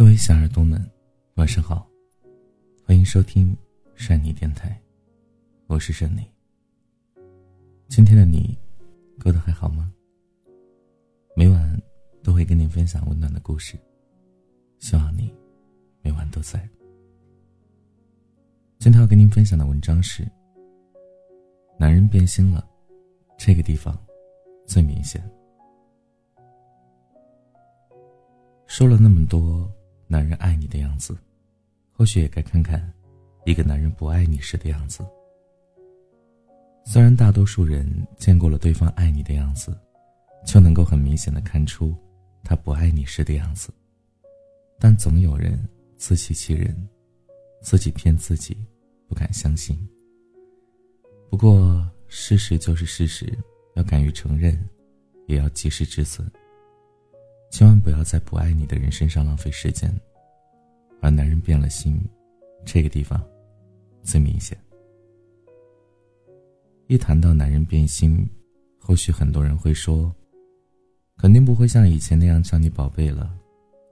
各位小耳朵们，晚上好，欢迎收听善妮电台，我是善妮。今天的你过得还好吗？每晚都会跟您分享温暖的故事，希望你每晚都在。今天要跟您分享的文章是：男人变心了，这个地方最明显。说了那么多。男人爱你的样子，或许也该看看一个男人不爱你时的样子。虽然大多数人见过了对方爱你的样子，就能够很明显的看出他不爱你时的样子，但总有人自欺欺人，自己骗自己，不敢相信。不过事实就是事实，要敢于承认，也要及时止损。千万不要在不爱你的人身上浪费时间，而男人变了心，这个地方最明显。一谈到男人变心，或许很多人会说，肯定不会像以前那样叫你宝贝了，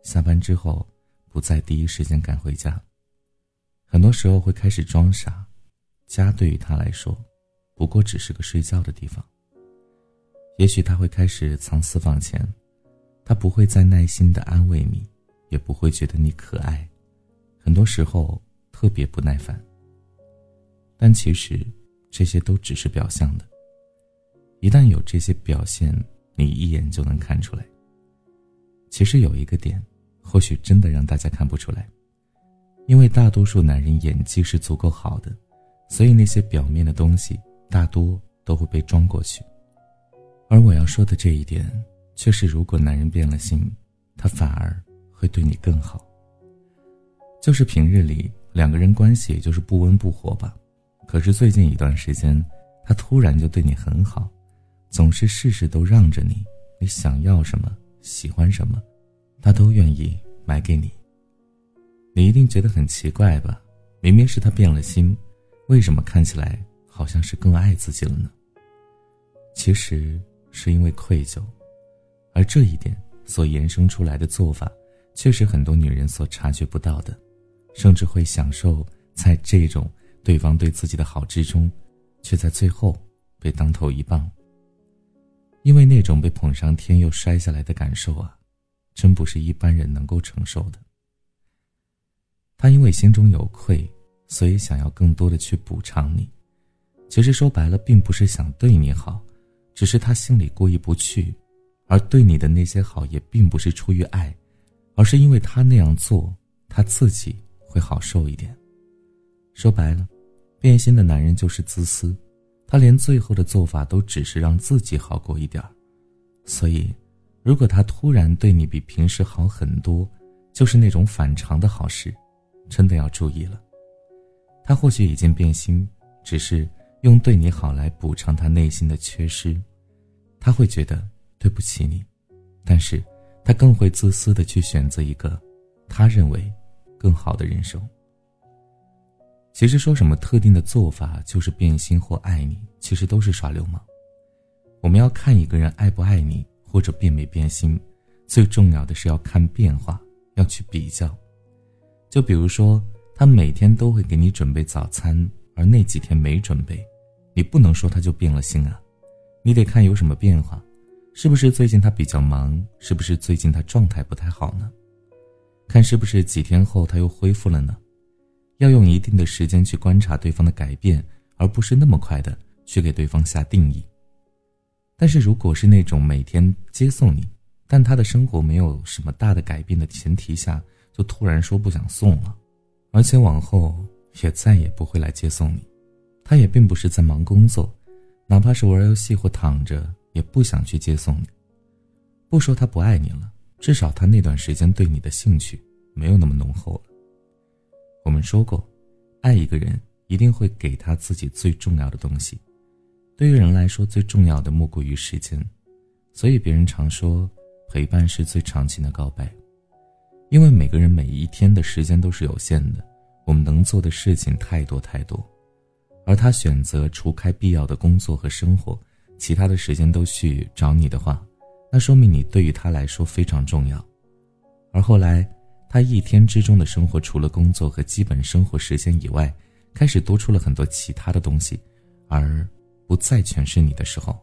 下班之后不再第一时间赶回家，很多时候会开始装傻，家对于他来说，不过只是个睡觉的地方。也许他会开始藏私房钱。他不会再耐心的安慰你，也不会觉得你可爱，很多时候特别不耐烦。但其实这些都只是表象的。一旦有这些表现，你一眼就能看出来。其实有一个点，或许真的让大家看不出来，因为大多数男人演技是足够好的，所以那些表面的东西大多都会被装过去。而我要说的这一点。却是，如果男人变了心，他反而会对你更好。就是平日里两个人关系也就是不温不火吧，可是最近一段时间，他突然就对你很好，总是事事都让着你，你想要什么、喜欢什么，他都愿意买给你。你一定觉得很奇怪吧？明明是他变了心，为什么看起来好像是更爱自己了呢？其实是因为愧疚。而这一点所延伸出来的做法，却是很多女人所察觉不到的，甚至会享受在这种对方对自己的好之中，却在最后被当头一棒。因为那种被捧上天又摔下来的感受啊，真不是一般人能够承受的。他因为心中有愧，所以想要更多的去补偿你。其实说白了，并不是想对你好，只是他心里过意不去。而对你的那些好，也并不是出于爱，而是因为他那样做，他自己会好受一点。说白了，变心的男人就是自私，他连最后的做法都只是让自己好过一点。所以，如果他突然对你比平时好很多，就是那种反常的好事，真的要注意了。他或许已经变心，只是用对你好来补偿他内心的缺失，他会觉得。对不起你，但是，他更会自私的去选择一个，他认为，更好的人生。其实说什么特定的做法就是变心或爱你，其实都是耍流氓。我们要看一个人爱不爱你或者变没变心，最重要的是要看变化，要去比较。就比如说，他每天都会给你准备早餐，而那几天没准备，你不能说他就变了心啊，你得看有什么变化。是不是最近他比较忙？是不是最近他状态不太好呢？看是不是几天后他又恢复了呢？要用一定的时间去观察对方的改变，而不是那么快的去给对方下定义。但是如果是那种每天接送你，但他的生活没有什么大的改变的前提下，就突然说不想送了，而且往后也再也不会来接送你，他也并不是在忙工作，哪怕是玩游戏或躺着。也不想去接送你，不说他不爱你了，至少他那段时间对你的兴趣没有那么浓厚了。我们说过，爱一个人一定会给他自己最重要的东西，对于人来说最重要的莫过于时间，所以别人常说陪伴是最长情的告白，因为每个人每一天的时间都是有限的，我们能做的事情太多太多，而他选择除开必要的工作和生活。其他的时间都去找你的话，那说明你对于他来说非常重要。而后来，他一天之中的生活除了工作和基本生活时间以外，开始多出了很多其他的东西，而不再全是你的时候。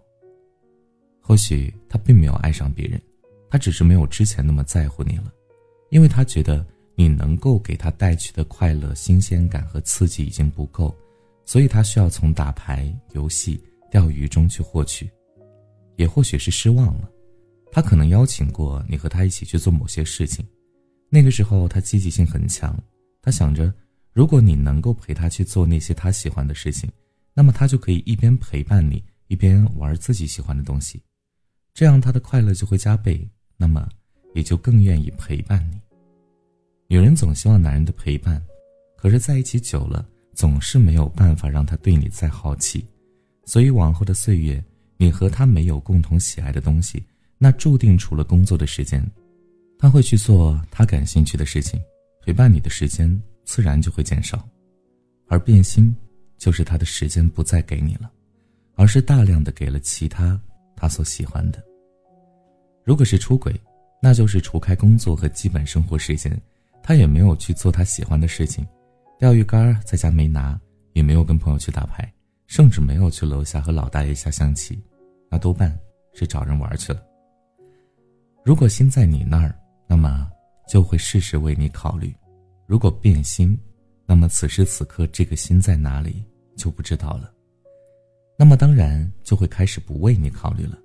或许他并没有爱上别人，他只是没有之前那么在乎你了，因为他觉得你能够给他带去的快乐、新鲜感和刺激已经不够，所以他需要从打牌、游戏、钓鱼中去获取。也或许是失望了，他可能邀请过你和他一起去做某些事情，那个时候他积极性很强，他想着，如果你能够陪他去做那些他喜欢的事情，那么他就可以一边陪伴你，一边玩自己喜欢的东西。这样他的快乐就会加倍，那么也就更愿意陪伴你。女人总希望男人的陪伴，可是在一起久了，总是没有办法让他对你再好奇，所以往后的岁月，你和他没有共同喜爱的东西，那注定除了工作的时间，他会去做他感兴趣的事情，陪伴你的时间自然就会减少，而变心，就是他的时间不再给你了，而是大量的给了其他。他所喜欢的，如果是出轨，那就是除开工作和基本生活时间，他也没有去做他喜欢的事情，钓鱼竿在家没拿，也没有跟朋友去打牌，甚至没有去楼下和老大爷下象棋，那多半是找人玩去了。如果心在你那儿，那么就会事事为你考虑；如果变心，那么此时此刻这个心在哪里就不知道了。那么当然就会开始不为你考虑了。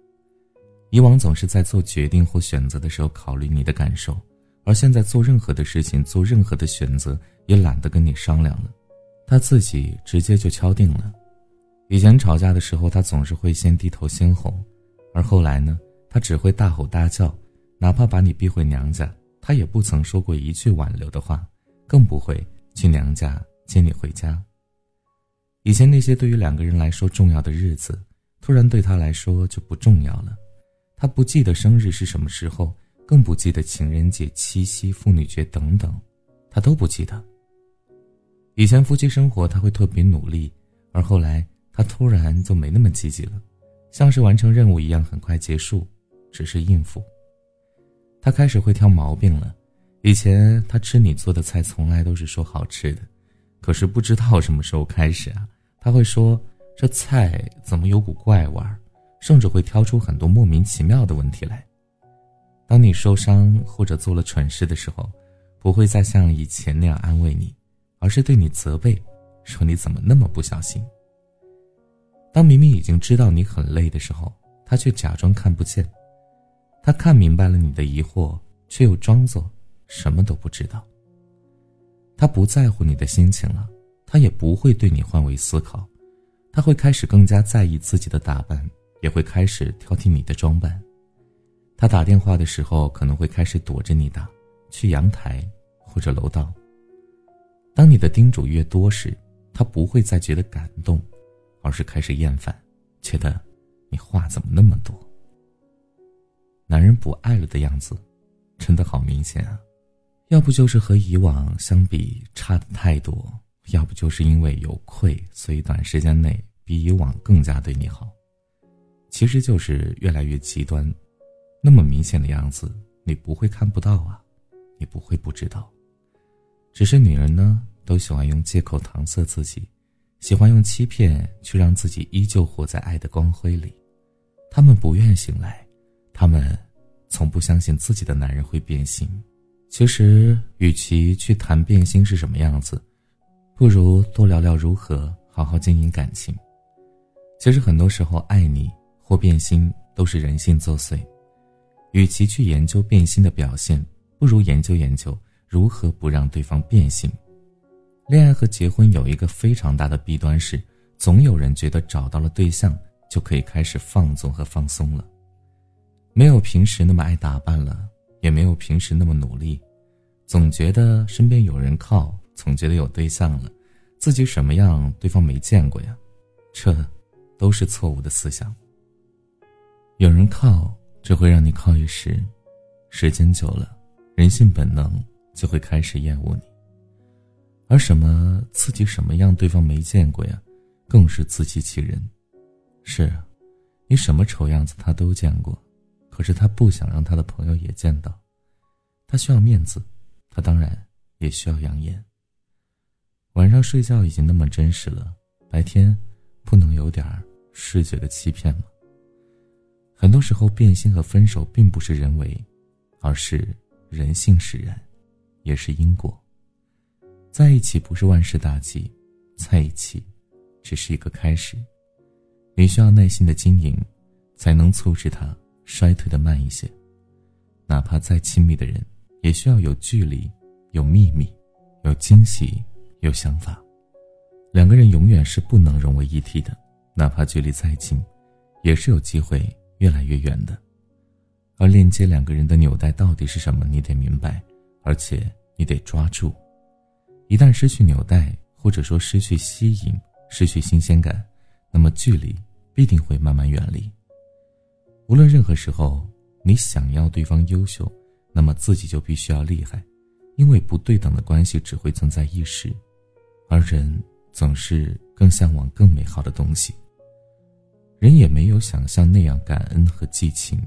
以往总是在做决定或选择的时候考虑你的感受，而现在做任何的事情、做任何的选择也懒得跟你商量了，他自己直接就敲定了。以前吵架的时候，他总是会先低头先哄，而后来呢，他只会大吼大叫，哪怕把你逼回娘家，他也不曾说过一句挽留的话，更不会去娘家接你回家。以前那些对于两个人来说重要的日子，突然对他来说就不重要了。他不记得生日是什么时候，更不记得情人节、七夕、妇女节等等，他都不记得。以前夫妻生活他会特别努力，而后来他突然就没那么积极了，像是完成任务一样很快结束，只是应付。他开始会挑毛病了。以前他吃你做的菜，从来都是说好吃的。可是不知道什么时候开始啊，他会说这菜怎么有股怪味儿，甚至会挑出很多莫名其妙的问题来。当你受伤或者做了蠢事的时候，不会再像以前那样安慰你，而是对你责备，说你怎么那么不小心。当明明已经知道你很累的时候，他却假装看不见。他看明白了你的疑惑，却又装作什么都不知道。他不在乎你的心情了，他也不会对你换位思考，他会开始更加在意自己的打扮，也会开始挑剔你的装扮。他打电话的时候可能会开始躲着你打，去阳台或者楼道。当你的叮嘱越多时，他不会再觉得感动，而是开始厌烦，觉得你话怎么那么多。男人不爱了的样子，真的好明显啊。要不就是和以往相比差的太多，要不就是因为有愧，所以短时间内比以往更加对你好。其实就是越来越极端，那么明显的样子，你不会看不到啊，你不会不知道。只是女人呢，都喜欢用借口搪塞自己，喜欢用欺骗去让自己依旧活在爱的光辉里。她们不愿醒来，她们从不相信自己的男人会变心。其实，与其去谈变心是什么样子，不如多聊聊如何好好经营感情。其实很多时候，爱你或变心都是人性作祟。与其去研究变心的表现，不如研究研究如何不让对方变心。恋爱和结婚有一个非常大的弊端是，总有人觉得找到了对象就可以开始放纵和放松了，没有平时那么爱打扮了。也没有平时那么努力，总觉得身边有人靠，总觉得有对象了，自己什么样对方没见过呀？这，都是错误的思想。有人靠只会让你靠一时，时间久了，人性本能就会开始厌恶你。而什么自己什么样对方没见过呀，更是自欺欺人。是啊，你什么丑样子他都见过。可是他不想让他的朋友也见到，他需要面子，他当然也需要养眼。晚上睡觉已经那么真实了，白天不能有点视觉的欺骗吗？很多时候，变心和分手并不是人为，而是人性使然，也是因果。在一起不是万事大吉，在一起只是一个开始。你需要耐心的经营，才能促使它衰退的慢一些。哪怕再亲密的人，也需要有距离、有秘密、有惊喜。有想法，两个人永远是不能融为一体的，哪怕距离再近，也是有机会越来越远的。而链接两个人的纽带到底是什么？你得明白，而且你得抓住。一旦失去纽带，或者说失去吸引、失去新鲜感，那么距离必定会慢慢远离。无论任何时候，你想要对方优秀，那么自己就必须要厉害，因为不对等的关系只会存在一时。而人总是更向往更美好的东西。人也没有想象那样感恩和寄情，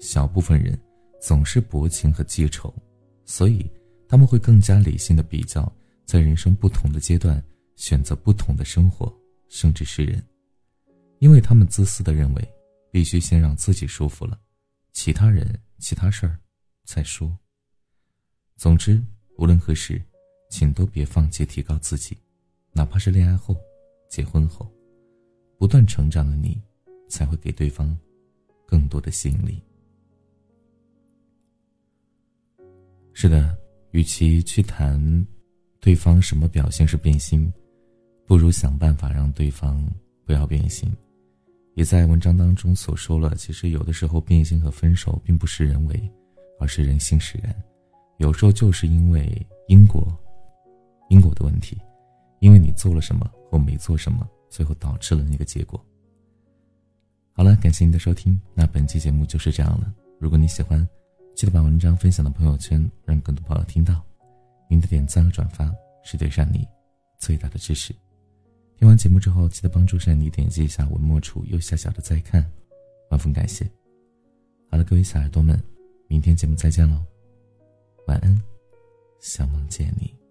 小部分人总是薄情和记仇，所以他们会更加理性的比较，在人生不同的阶段选择不同的生活，甚至是人，因为他们自私的认为，必须先让自己舒服了，其他人、其他事儿再说。总之，无论何时，请都别放弃提高自己。哪怕是恋爱后、结婚后，不断成长的你，才会给对方更多的吸引力。是的，与其去谈对方什么表现是变心，不如想办法让对方不要变心。也在文章当中所说了，其实有的时候变心和分手并不是人为，而是人性使然。有时候就是因为因果，因果的问题。因为你做了什么或没做什么，最后导致了那个结果。好了，感谢您的收听，那本期节目就是这样了。如果你喜欢，记得把文章分享到朋友圈，让更多朋友听到。您的点赞和转发是对善妮最大的支持。听完节目之后，记得帮助善妮点击一下文末处右下角的再看，万分感谢。好了，各位小耳朵们，明天节目再见喽，晚安，想梦见你。